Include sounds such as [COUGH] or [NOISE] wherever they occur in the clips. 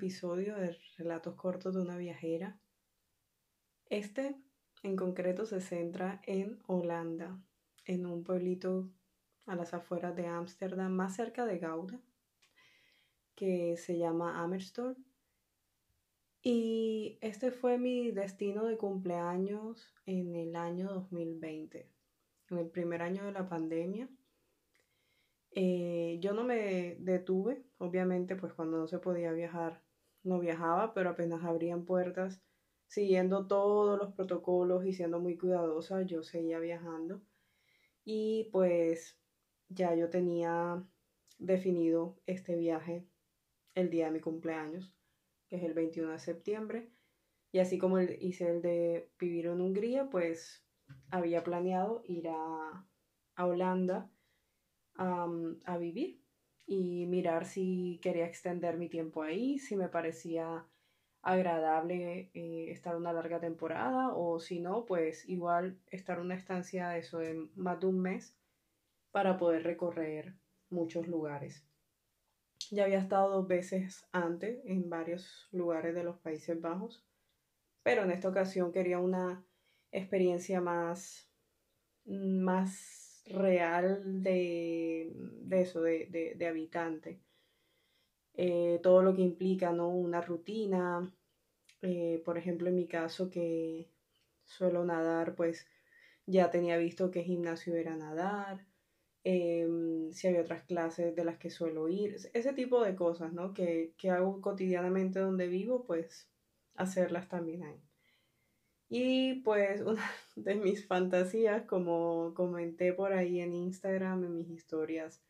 episodio de Relatos Cortos de una Viajera. Este en concreto se centra en Holanda, en un pueblito a las afueras de Ámsterdam, más cerca de Gouda, que se llama Amersfoort. Y este fue mi destino de cumpleaños en el año 2020, en el primer año de la pandemia. Eh, yo no me detuve, obviamente, pues cuando no se podía viajar, no viajaba, pero apenas abrían puertas, siguiendo todos los protocolos y siendo muy cuidadosa, yo seguía viajando. Y pues ya yo tenía definido este viaje el día de mi cumpleaños, que es el 21 de septiembre. Y así como hice el de vivir en Hungría, pues había planeado ir a, a Holanda a vivir y mirar si quería extender mi tiempo ahí, si me parecía agradable eh, estar una larga temporada o si no, pues igual estar una estancia de eso de más de un mes para poder recorrer muchos lugares. Ya había estado dos veces antes en varios lugares de los Países Bajos, pero en esta ocasión quería una experiencia más, más real de, eso, de, de, habitante. Eh, todo lo que implica, ¿no? Una rutina. Eh, por ejemplo, en mi caso que suelo nadar, pues ya tenía visto qué gimnasio era nadar. Em, si había otras clases de las que suelo ir, ese tipo de cosas, ¿no? Que, que hago cotidianamente donde vivo, pues hacerlas también ahí. Y pues [LAUGHS] una de mis fantasías, como comenté por ahí en Instagram, en mis historias,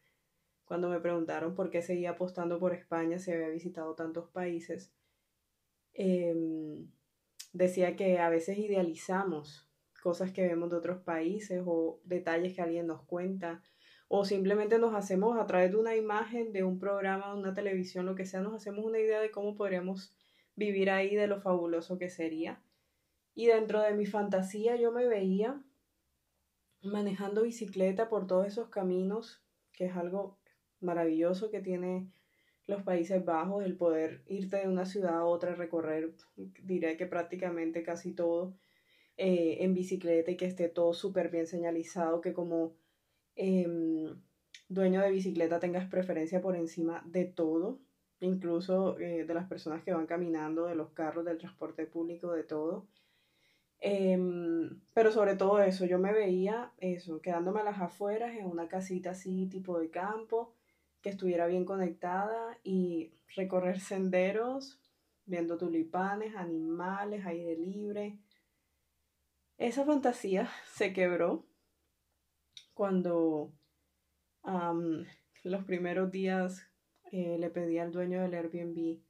cuando me preguntaron por qué seguía apostando por España si había visitado tantos países, em, decía que a veces idealizamos cosas que vemos de otros países o detalles que alguien nos cuenta o simplemente nos hacemos a través de una imagen, de un programa, de una televisión, lo que sea, nos hacemos una idea de cómo podríamos vivir ahí, de lo fabuloso que sería. Y dentro de mi fantasía yo me veía manejando bicicleta por todos esos caminos, que es algo maravilloso que tiene los Países Bajos, el poder irte de una ciudad a otra, recorrer, diré que prácticamente casi todo eh, en bicicleta y que esté todo súper bien señalizado, que como em, dueño de bicicleta tengas preferencia por encima de todo, incluso eh, de las personas que van caminando, de los carros, del transporte público, de todo. Em, pero sobre todo eso, yo me veía eso, quedándome a las afueras en una casita así tipo de campo, que estuviera bien conectada y recorrer senderos, viendo tulipanes, animales, aire libre. Esa fantasía [LAUGHS] se quebró cuando los primeros días eh, le pedí al dueño del Airbnb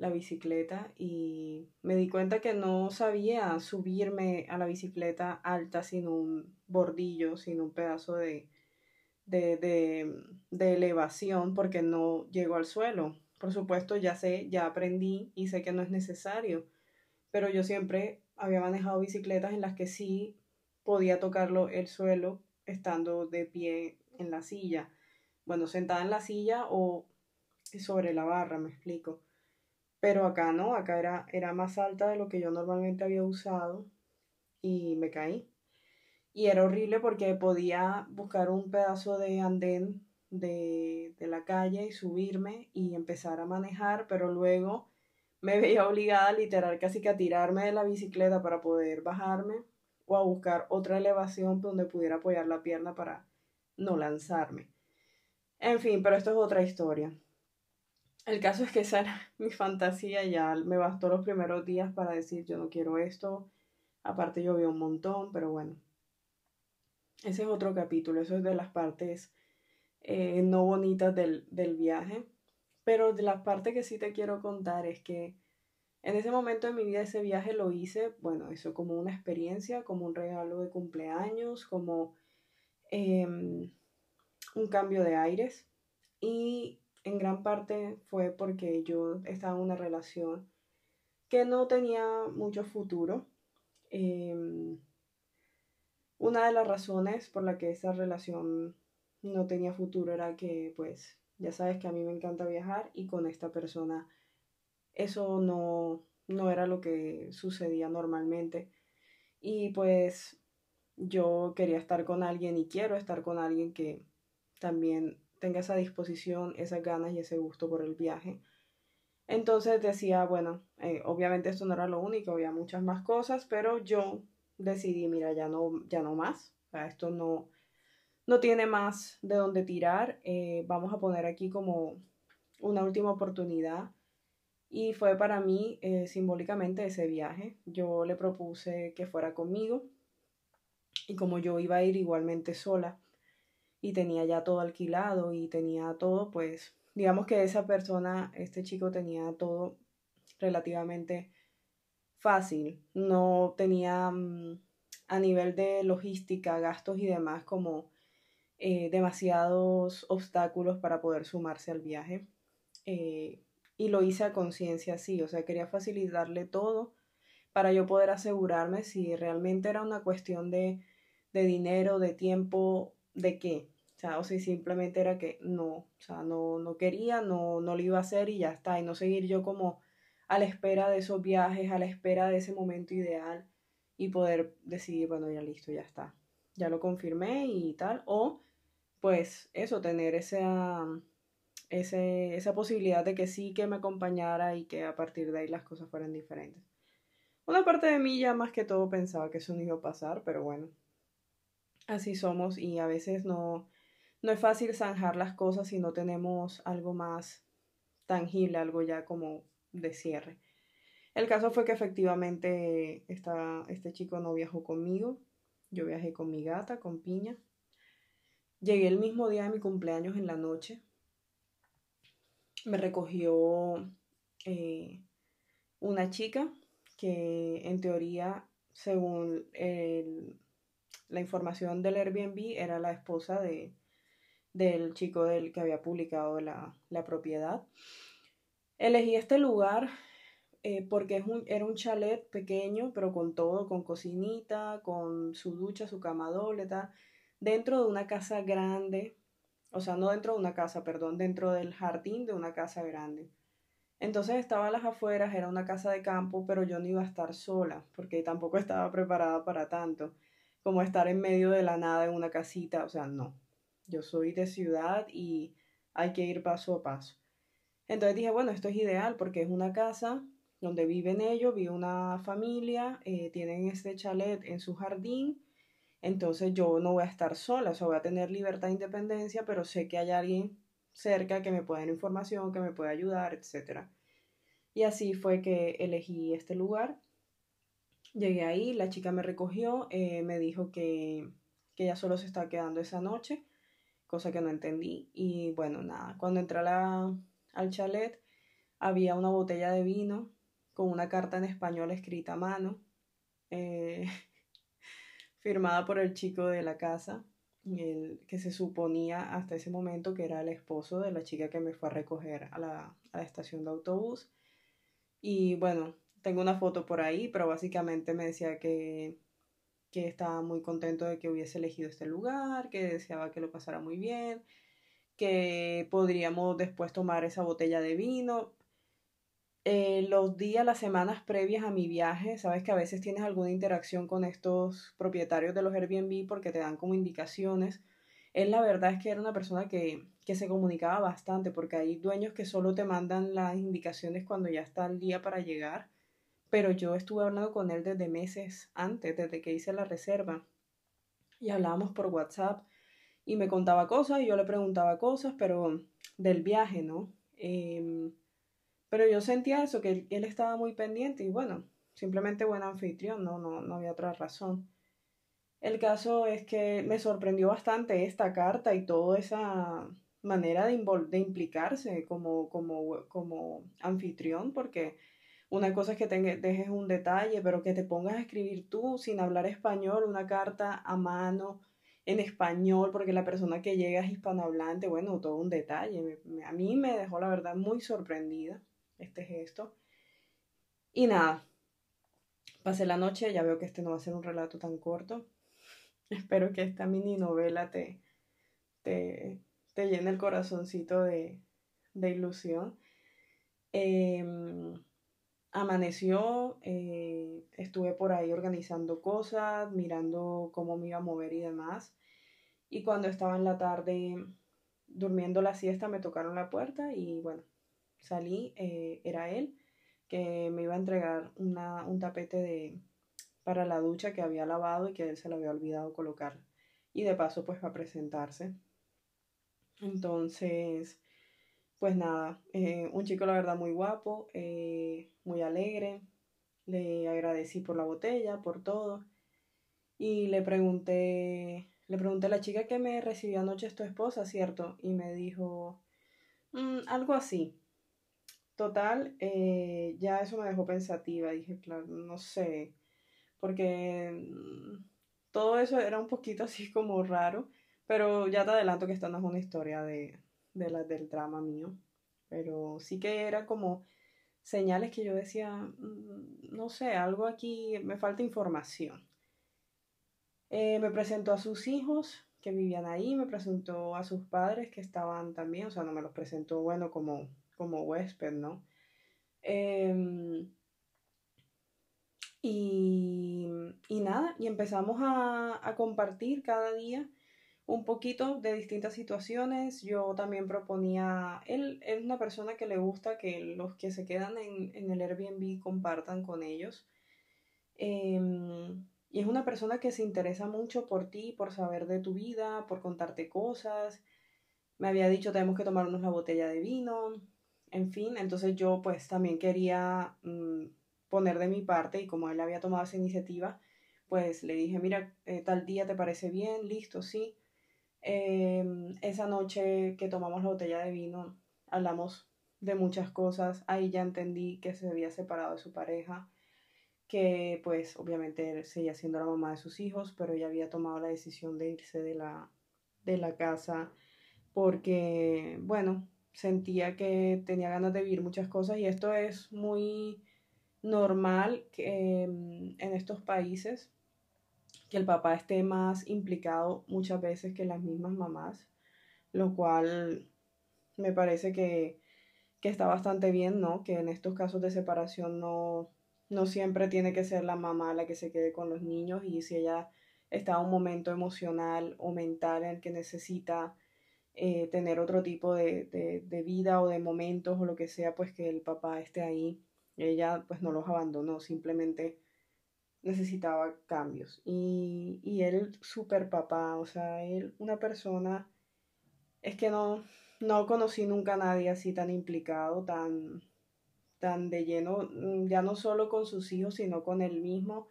la bicicleta y me di cuenta que no sabía subirme a la bicicleta alta sin un bordillo, sin un pedazo de, de, elevación porque no llego al suelo. Por supuesto, ya sé, ya aprendí y sé que no es necesario, pero yo siempre había manejado bicicletas en las que sí podía tocarlo el suelo estando de pie en la silla. Bueno, sentada en la silla o sobre la barra, me explico. Pero acá no, acá era, era más alta de lo que yo normalmente había usado y me caí. Y era horrible porque podía buscar un pedazo de andén de, de la calle y subirme y empezar a manejar, pero luego me [LAUGHS] veía obligada literal casi que a tirarme de la bicicleta para poder bajarme o a buscar otra elevación donde pudiera apoyar la pierna para no lanzarme. En fin, pero esto es otra historia. El caso es que esa era [LAUGHS] mi fantasía, ya me bastó los primeros días para decir yo no quiero esto, aparte veo un montón, pero bueno, ese es otro capítulo, eso es de las partes eh, no bonitas del, del viaje, pero de la parte que sí te quiero contar es que en ese momento de mi vida ese viaje lo hice, bueno, eso como una experiencia, como un regalo de cumpleaños, como em, un cambio de aires. Y en gran parte fue porque yo estaba en una relación que no tenía mucho futuro. Em, una de las razones por la que esa relación no tenía futuro era que, pues, ya sabes que a mí me encanta viajar y con esta persona eso no, no era lo que sucedía normalmente. Y pues yo quería estar con alguien y quiero estar con alguien que también tenga esa disposición, esas ganas y ese gusto por el viaje. Entonces decía, bueno, eh, obviamente esto no era lo único, había muchas más cosas, pero yo decidí, mira, ya no, ya no más, esto no, no tiene más de dónde tirar, eh, vamos a poner aquí como una última oportunidad. Y fue para mí eh, simbólicamente ese viaje. Yo le propuse que fuera conmigo y como yo iba a ir igualmente sola y tenía ya todo alquilado y tenía todo, pues digamos que esa persona, este chico tenía todo relativamente fácil. No tenía mm, a nivel de logística, gastos y demás como eh, demasiados obstáculos para poder sumarse al viaje. Eh, y lo hice a conciencia, sí, o sea, quería facilitarle todo para yo poder asegurarme si realmente era una cuestión de, de dinero, de tiempo, de qué. O sea, o si simplemente era que no, o sea, no, no quería, no, no lo iba a hacer y ya está. Y no seguir yo como a la espera de esos viajes, a la espera de ese momento ideal y poder decidir, bueno, ya listo, ya está. Ya lo confirmé y tal. O pues eso, tener esa, ese, esa posibilidad de que sí que me acompañara y que a partir de ahí las cosas fueran diferentes. Una parte de mí ya más que todo pensaba que eso no iba a pasar, pero bueno, así somos y a veces no, no es fácil zanjar las cosas si no tenemos algo más tangible, algo ya como de cierre. El caso fue que efectivamente este chico no viajó conmigo, yo viajé con mi gata, con Piña, Llegué el mismo día de mi cumpleaños en la noche. Me recogió eh, una chica que en teoría, según la información del Airbnb, era la esposa de, del chico del que había publicado la, propiedad. Elegí este lugar eh, porque es un, era un chalet pequeño, pero con todo, con cocinita, con su ducha, su cama doble, dentro de una casa grande, o sea, no dentro de una casa, perdón, dentro del jardín de una casa grande. Entonces estaba a las afueras, era una casa de campo, pero yo no iba a estar sola, porque tampoco estaba preparada para tanto, como estar en medio de la nada en una casita, o sea, no. Yo soy de ciudad y hay que ir paso a paso. Entonces dije, bueno, esto es ideal porque es una casa donde viven ellos, vive una familia, eh, tienen este chalet en su jardín entonces yo no voy a estar sola, o sea, voy a tener libertad e independencia, pero sé que hay alguien cerca que me pueda dar información, que me pueda ayudar, etc. Y así fue que elegí este lugar. Llegué ahí, la chica me recogió, eh, me dijo que, que ella solo se está quedando esa noche, cosa que no entendí. Y bueno, nada, cuando entré al chalet había una botella de vino con una carta en español escrita a mano. Eh, [LAUGHS] firmada por el chico de la casa, el, que se suponía hasta ese momento que era el esposo de la chica que me fue a recoger a la, a la estación de autobús. Y bueno, tengo una foto por ahí, pero básicamente me decía que, que estaba muy contento de que hubiese elegido este lugar, que deseaba que lo pasara muy bien, que podríamos después tomar esa botella de vino. Eh, los días, las semanas previas a mi viaje, sabes que a veces tienes alguna interacción con estos propietarios de los Airbnb porque te dan como indicaciones. Él la verdad es que era una persona que, que se comunicaba bastante porque hay dueños que solo te mandan las indicaciones cuando ya está el día para llegar, pero yo estuve hablando con él desde meses antes, desde que hice la reserva y hablábamos por WhatsApp y me contaba cosas y yo le preguntaba cosas, pero del viaje, ¿no? Eh, pero yo sentía eso, que él, estaba muy pendiente y bueno, simplemente buen anfitrión, no, no, no había otra razón. El caso es que me sorprendió bastante esta carta y toda esa manera de, de implicarse como, como, como anfitrión, porque una cosa es que te dejes un detalle, pero que te pongas a escribir tú sin hablar español, una carta a mano en español, porque la persona que llega es hispanohablante, bueno, todo un detalle. a mí me dejó la verdad muy sorprendida este gesto. Y nada, pasé la noche, ya veo que este no va a ser un relato tan corto. [LAUGHS] Espero que esta mini novela te, te, llene el corazoncito de, ilusión. Em, amaneció, eh, estuve por ahí organizando cosas, mirando cómo me iba a mover y demás. Y cuando estaba en la tarde durmiendo la siesta me tocaron la puerta y bueno, salí, eh, era él que me iba a entregar una, un tapete de, para la ducha que había lavado y que él se le había olvidado colocar. Y de paso pues va a presentarse. Entonces, pues nada, eh, un chico la verdad muy guapo, eh, muy alegre. Le agradecí por la botella, por todo. Y le pregunté, le pregunté a la chica que me recibió anoche es tu esposa, ¿cierto? Y me dijo, mm, algo así. Total, eh, ya eso me dejó pensativa. Dije, claro, no sé, porque mm, todo eso era un poquito así como raro, pero ya te adelanto que esta no es una historia de, de la, del drama mío, pero sí que era como señales que yo decía, mm, no sé, algo aquí, me falta información. Eh, me presentó a sus hijos que vivían ahí, me presentó a sus padres que estaban también, o sea, no me los presentó, bueno, como, como huésped, ¿no? Em, y, y, nada, y empezamos a, a compartir cada día un poquito de distintas situaciones. Yo también proponía, él es una persona que le gusta que los que se quedan en, en el Airbnb compartan con ellos. Em, y es una persona que se interesa mucho por ti, por saber de tu vida, por contarte cosas. Me había dicho, tenemos que tomarnos la botella de vino. En fin, entonces yo pues también quería mm, poner de mi parte y como él había tomado esa iniciativa, pues le dije, mira, eh, tal día te parece bien, listo, sí. Em, esa noche que tomamos la botella de vino, hablamos de muchas cosas. Ahí ya entendí que se había separado de su pareja, que pues obviamente seguía siendo la mamá de sus hijos, pero ella había tomado la decisión de irse de la, de la casa porque, bueno, sentía que tenía ganas de vivir muchas cosas y esto es muy normal em, en estos países que el papá esté más implicado muchas veces que las mismas mamás, lo cual me parece que, está bastante bien, ¿no? Que en estos casos de separación no, no siempre tiene que ser la mamá la que se quede con los niños y si ella está en un momento emocional o mental en el que necesita eh, tener otro tipo de, de, de, vida o de momentos o lo que sea, pues que el papá esté ahí. Ella pues no los abandonó, simplemente necesitaba cambios. Y, y él, súper papá, o sea, él, una persona, es que no, no conocí nunca a nadie así tan implicado, tan, tan de lleno, mm, ya no solo con sus hijos, sino con él mismo,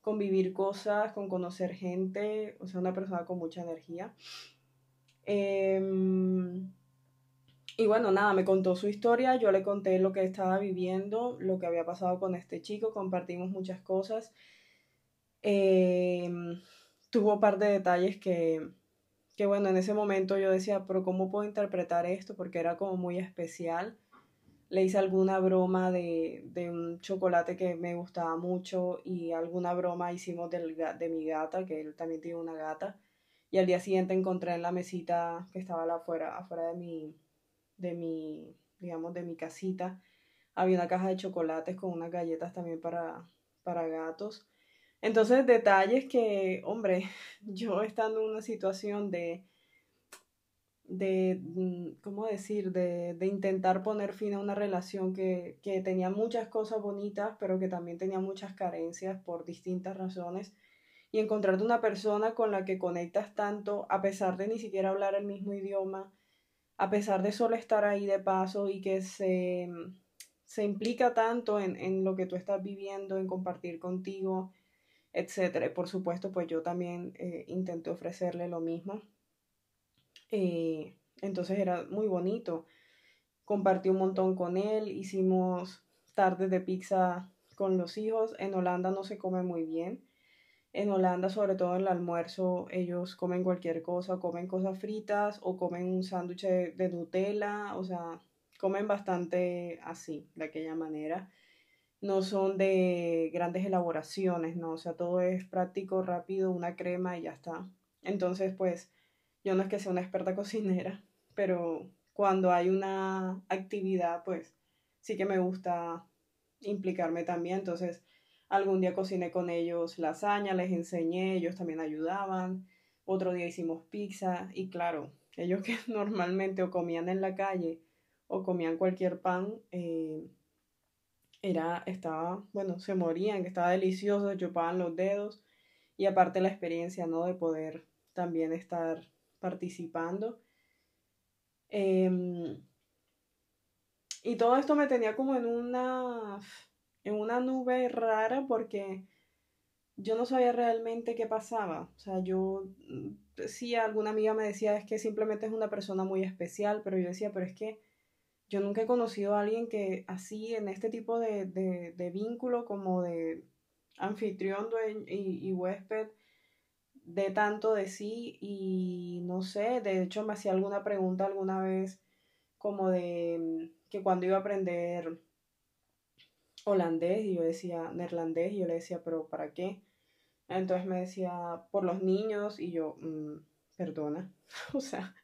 con vivir cosas, con conocer gente, o sea, una persona con mucha energía. Em, y bueno, nada, me contó su historia, yo le conté lo que estaba viviendo, lo que había pasado con este chico, compartimos muchas cosas. Em, tuvo un par de detalles que, que, bueno, en ese momento yo decía, pero ¿cómo puedo interpretar esto? Porque era como muy especial. Le hice alguna broma de, de un chocolate que me gustaba mucho y alguna broma hicimos del, de mi gata, que él también tiene una gata. Y al día siguiente encontré en la mesita que estaba afuera, afuera de mi, de mi, digamos, de mi casita, había una caja de chocolates con unas galletas también para, para gatos. Entonces, detalles que, hombre, [LAUGHS] yo estando en una situación de, de, mm, ¿cómo decir?, de, de intentar poner fin a una relación que, que, tenía muchas cosas bonitas, pero que también tenía muchas carencias por distintas razones, y encontrarte una persona con la que conectas tanto, a pesar de ni siquiera hablar el mismo idioma, a pesar de solo estar ahí de paso y que se, se implica tanto en, en, lo que tú estás viviendo, en compartir contigo. Y por supuesto, pues yo también eh, intenté ofrecerle lo mismo. Eh, entonces era muy bonito. Compartí un montón con él, hicimos tardes de pizza con los hijos. En Holanda no se come muy bien. En Holanda, sobre todo en el almuerzo, ellos comen cualquier cosa, comen cosas fritas o comen un sándwich de, Nutella, o sea, comen bastante así, de aquella manera. No son de grandes elaboraciones, ¿no? O sea, todo es práctico, rápido, una crema y ya está. Entonces, pues, yo no es que sea una experta [LAUGHS] cocinera, pero cuando hay una actividad, pues, sí que me gusta implicarme también. Entonces, algún día cociné con ellos lasaña, les enseñé, ellos también ayudaban. Otro día hicimos pizza y claro, ellos que [LAUGHS] normalmente o comían en la calle o comían cualquier pan, eh, era, estaba, bueno, se morían, que estaba delicioso, chupaban los dedos y aparte la experiencia, ¿no? De poder también estar participando. Em, y todo esto me tenía como en una, en una nube rara porque yo no sabía realmente qué pasaba. O sea, yo, mm, sí, alguna amiga me decía, es que simplemente es una persona muy especial, pero yo decía, pero es que yo nunca he conocido a alguien que así, en este tipo de, de, vínculo como de anfitrión y, y huésped, de tanto de sí y no sé, de hecho me hacía alguna pregunta alguna vez como de mm, que cuando iba a aprender holandés y yo decía neerlandés y yo le decía, pero ¿para qué? Entonces me decía, por los niños y yo, mm, perdona, [LAUGHS] o sea,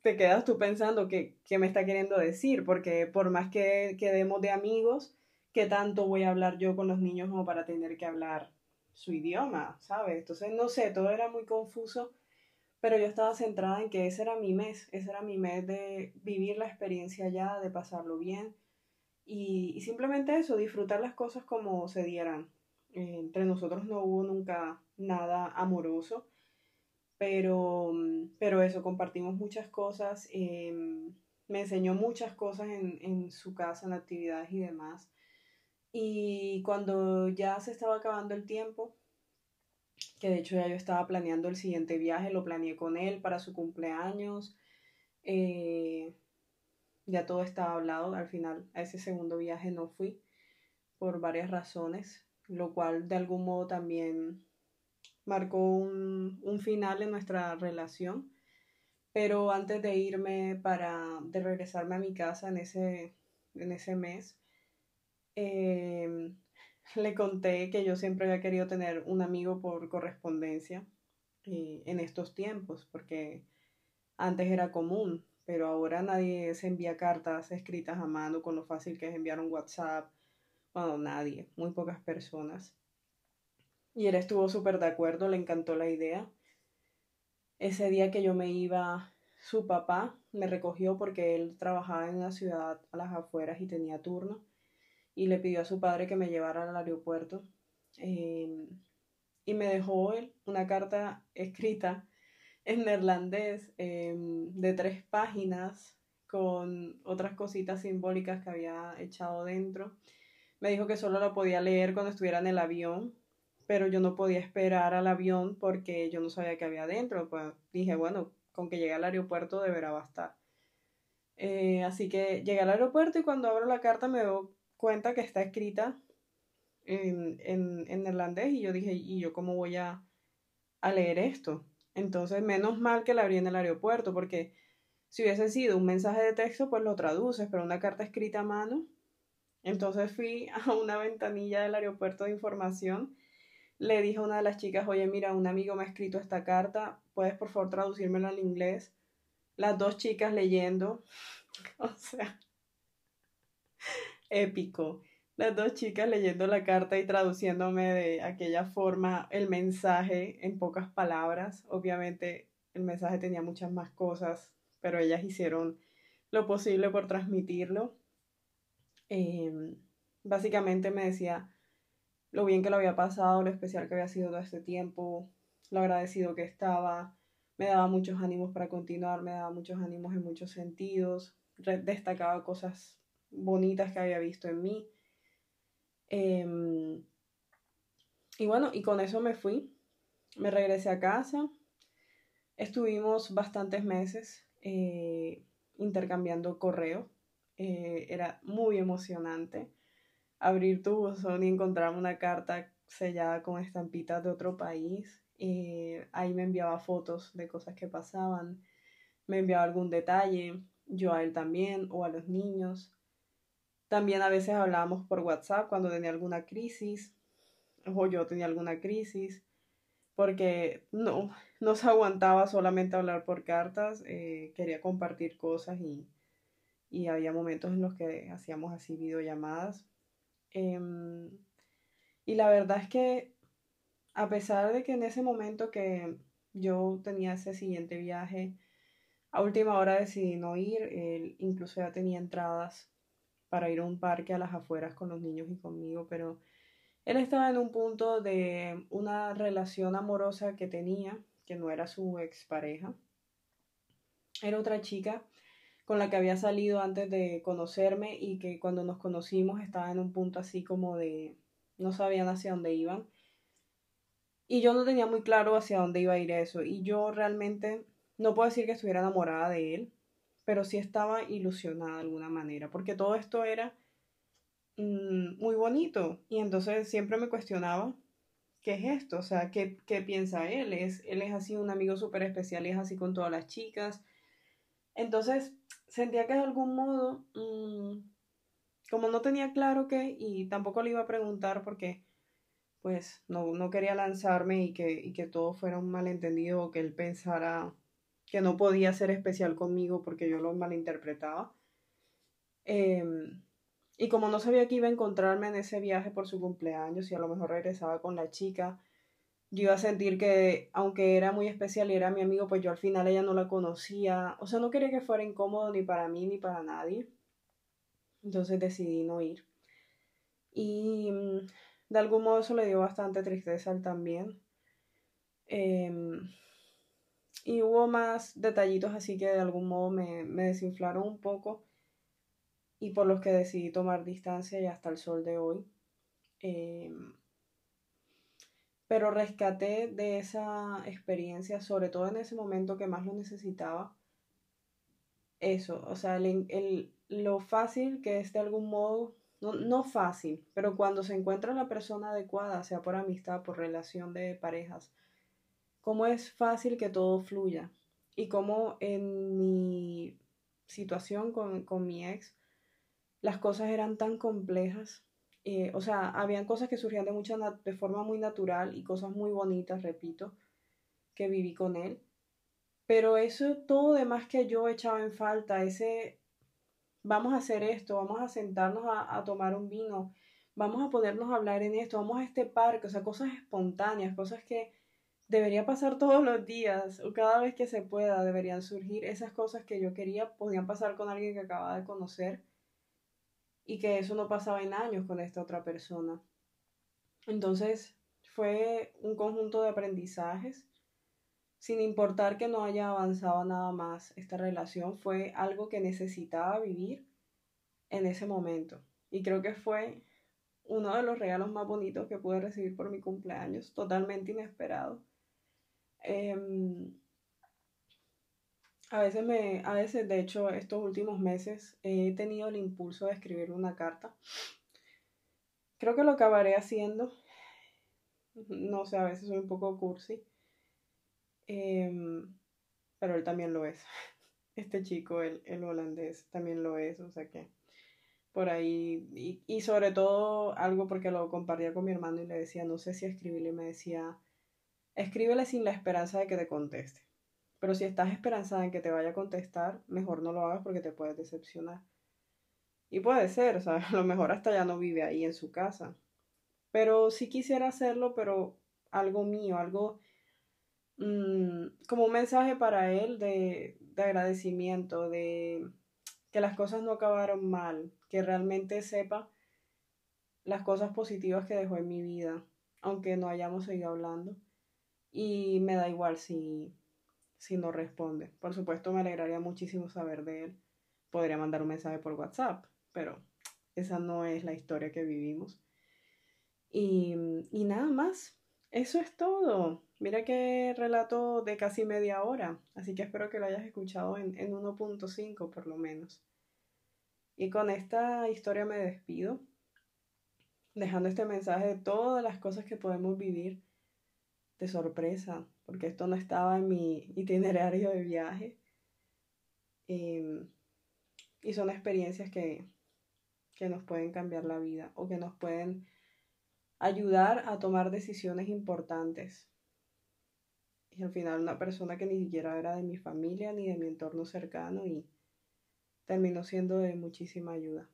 te quedas tú pensando que, me está queriendo decir, porque por más que quedemos de amigos, ¿qué tanto voy a hablar yo con los niños como para tener que hablar su idioma, ¿sabes? Entonces, no sé, todo era muy confuso, pero yo estaba centrada en que ese era mi mes, ese era mi mes de vivir la experiencia allá, de pasarlo bien y, simplemente eso, disfrutar las cosas como se dieran. Eh, entre nosotros no hubo nunca nada amoroso, pero, pero eso, compartimos muchas cosas, em, me enseñó muchas cosas en, en su casa, en actividades y demás. Y cuando ya se estaba acabando el tiempo, que de hecho ya yo estaba planeando el siguiente viaje, lo planeé con él para su cumpleaños. Eh, ya todo estaba hablado. Al final, a ese segundo viaje no fui por varias razones, lo cual de algún modo también marcó un, un final en nuestra relación. Pero antes de irme para, de regresarme a mi casa en ese, en ese mes, eh, [LAUGHS] le conté que yo siempre había querido tener un amigo por correspondencia eh, en estos tiempos, porque antes era común, pero ahora nadie se envía cartas escritas a mano con lo fácil que es enviar un WhatsApp. Bueno, nadie, muy pocas personas. Y él estuvo súper de acuerdo, le encantó la idea. Ese día que yo me iba, su papá me recogió porque él trabajaba en una ciudad a las afueras y tenía turno y le pidió a su padre que me llevara al aeropuerto. Em, y me dejó él una carta escrita en neerlandés em, de tres páginas con otras cositas simbólicas que había echado dentro. Me dijo que solo lo podía leer cuando estuviera en el avión, pero yo no podía esperar al avión porque yo no sabía qué había dentro. Pues dije, bueno, con que llegue al aeropuerto deberá bastar. Eh, así que llegué al aeropuerto y cuando abro la carta me veo cuenta que está escrita en, en, neerlandés y yo dije, ¿y yo cómo voy a, a leer esto? Entonces, menos mal que la abrí en el aeropuerto, porque si hubiese sido un mensaje de texto, pues lo traduces, pero una carta escrita a mano. Entonces fui [LAUGHS] a una ventanilla del aeropuerto de información, le dije a una de las chicas, oye, mira, un amigo me ha escrito esta carta, ¿puedes por favor traducírmelo al inglés? Las dos chicas leyendo, [LAUGHS] o sea, épico. Las dos chicas leyendo la carta y traduciéndome de aquella forma el mensaje en pocas palabras. Obviamente el mensaje tenía muchas más cosas, pero ellas hicieron lo posible por transmitirlo. Em, básicamente me decía lo bien que lo había pasado, lo especial que había sido todo este tiempo, lo agradecido que estaba, me daba muchos ánimos para continuar, me daba muchos ánimos en muchos sentidos, destacaba cosas bonitas que había visto en mí. Em, y bueno, y con eso me fui, me regresé a casa, estuvimos bastantes meses eh, intercambiando correo, eh, era muy emocionante abrir tu buzón y encontrar una carta sellada con estampitas de otro país. Eh, ahí me enviaba fotos de cosas que pasaban, me enviaba algún detalle, yo a él también o a los niños. También a veces hablábamos por WhatsApp cuando tenía alguna crisis o yo tenía alguna crisis, porque no, no se aguantaba solamente hablar por cartas, eh, quería compartir cosas y, y había momentos en los que hacíamos así videollamadas. Em, y la verdad es que a pesar de que en ese momento que yo tenía ese siguiente viaje, a última hora decidí no ir, él incluso ya tenía entradas para ir a un parque a las afueras con los niños y conmigo, pero él estaba en un punto de una relación amorosa que tenía, que no era su expareja. Era otra chica con la que había salido antes de conocerme y que cuando nos conocimos estaba en un punto así como de no sabían hacia dónde iban. Y yo no tenía muy claro hacia dónde iba a ir eso. Y yo realmente no puedo decir que estuviera enamorada de él, pero sí estaba ilusionada de alguna manera, porque todo esto era mm, muy bonito. Y entonces siempre me cuestionaba, ¿qué es esto? O sea, ¿qué, qué piensa él? ¿Es, él es así un amigo súper especial es así con todas las chicas. Entonces sentía que de algún modo, mm, como no tenía claro qué, y tampoco le iba a preguntar porque pues no, no quería lanzarme y que, y que todo fuera un malentendido o que él pensara que no podía ser especial conmigo porque yo lo malinterpretaba. Em, y como no sabía que iba a encontrarme en ese viaje por su cumpleaños y a lo mejor regresaba con la chica, yo iba a sentir que aunque era muy especial y era mi amigo, pues yo al final ella no la conocía. O sea, no quería que fuera incómodo ni para mí ni para nadie. Entonces decidí no ir. Y mm, de algún modo eso le dio bastante tristeza al también. Em, y hubo más detallitos así que de algún modo me, desinflaron un poco y por los que decidí tomar distancia y hasta el sol de hoy. Em, pero rescaté de esa experiencia, sobre todo en ese momento que más lo necesitaba, eso, o sea, el, lo fácil que es de algún modo, no, no fácil, pero cuando se encuentra la persona adecuada, sea por amistad, por relación de parejas, cómo es fácil que todo fluya y cómo en mi situación con, mi ex las cosas eran tan complejas. Eh, o sea, habían cosas que surgían de, mucha de forma muy natural y cosas muy bonitas, repito, que viví con él. Pero eso, todo demás que yo echaba en falta, ese, vamos a hacer esto, vamos a sentarnos a, a tomar un vino, vamos a ponernos a hablar en esto, vamos a este parque, o sea, cosas espontáneas, cosas que, debería pasar todos los días o cada vez que se pueda deberían surgir esas cosas que yo quería, podían pasar con alguien que acababa de conocer y que eso no pasaba en años con esta otra persona. Entonces fue un conjunto de aprendizajes, sin importar que no haya avanzado nada más esta relación, fue algo que necesitaba vivir en ese momento. Y creo que fue uno de los regalos más bonitos que pude recibir por mi cumpleaños, totalmente inesperado. Em, a veces me, a veces, de hecho, estos últimos meses he tenido el impulso de escribir una carta. Creo que lo acabaré haciendo. No sé, a veces soy un poco cursi. Em, pero él también lo es. [LAUGHS] Este chico, el, el holandés, también lo es. O sea que por ahí. Y, y sobre todo algo porque lo compartía con mi hermano y le decía, no sé si escribirle. Y me decía, Escríbele sin la esperanza de que te conteste. Pero si estás esperanzada en que te vaya a contestar, mejor no lo hagas porque te puedes decepcionar. Y puede ser, o sea, [LAUGHS] a lo mejor hasta ya no vive ahí en su casa. Pero sí quisiera hacerlo, pero algo mío, algo mm, como un mensaje para él de, de agradecimiento, de que las cosas no acabaron mal, que realmente sepa las cosas positivas que dejó en mi vida, aunque no hayamos seguido hablando y me da igual si, si no responde. Por supuesto, me alegraría muchísimo saber de él. Podría mandar un mensaje por WhatsApp, pero esa no es la historia que vivimos. Y, y nada más, eso es todo. Mira qué relato de casi media hora, así que espero que lo hayas escuchado en, en 1.5 por lo menos. Y con esta historia me despido, dejando este mensaje de todas las cosas que podemos vivir de sorpresa, porque esto no estaba en mi itinerario de viaje. Em, y son experiencias que, que nos pueden cambiar la vida o que nos pueden ayudar a tomar decisiones importantes. Y al final una persona que ni siquiera era de mi familia ni de mi entorno cercano y terminó siendo de muchísima ayuda.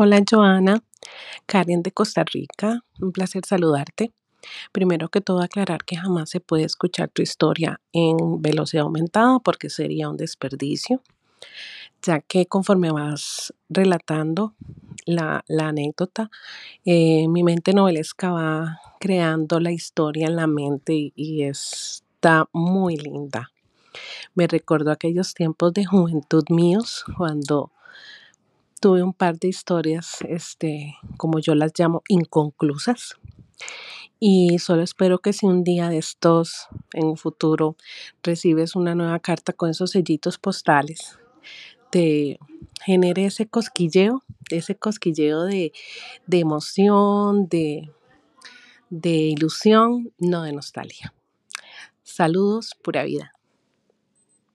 Hola Joana, Karen de Costa Rica, un placer saludarte. Primero que todo aclarar que jamás se puede escuchar tu historia en velocidad aumentada porque sería un desperdicio, ya que conforme vas relatando la, anécdota, eh, mi mente novelesca va creando la historia en la mente y, y está muy linda. Me recuerdo aquellos tiempos de juventud míos cuando tuve un par de historias, este, como yo las llamo, inconclusas. Y solo espero que si un día de estos, en un futuro, recibes una nueva carta con esos sellitos postales, te genere ese cosquilleo, ese cosquilleo de, de emoción, de, de ilusión, no de nostalgia. Saludos, pura vida.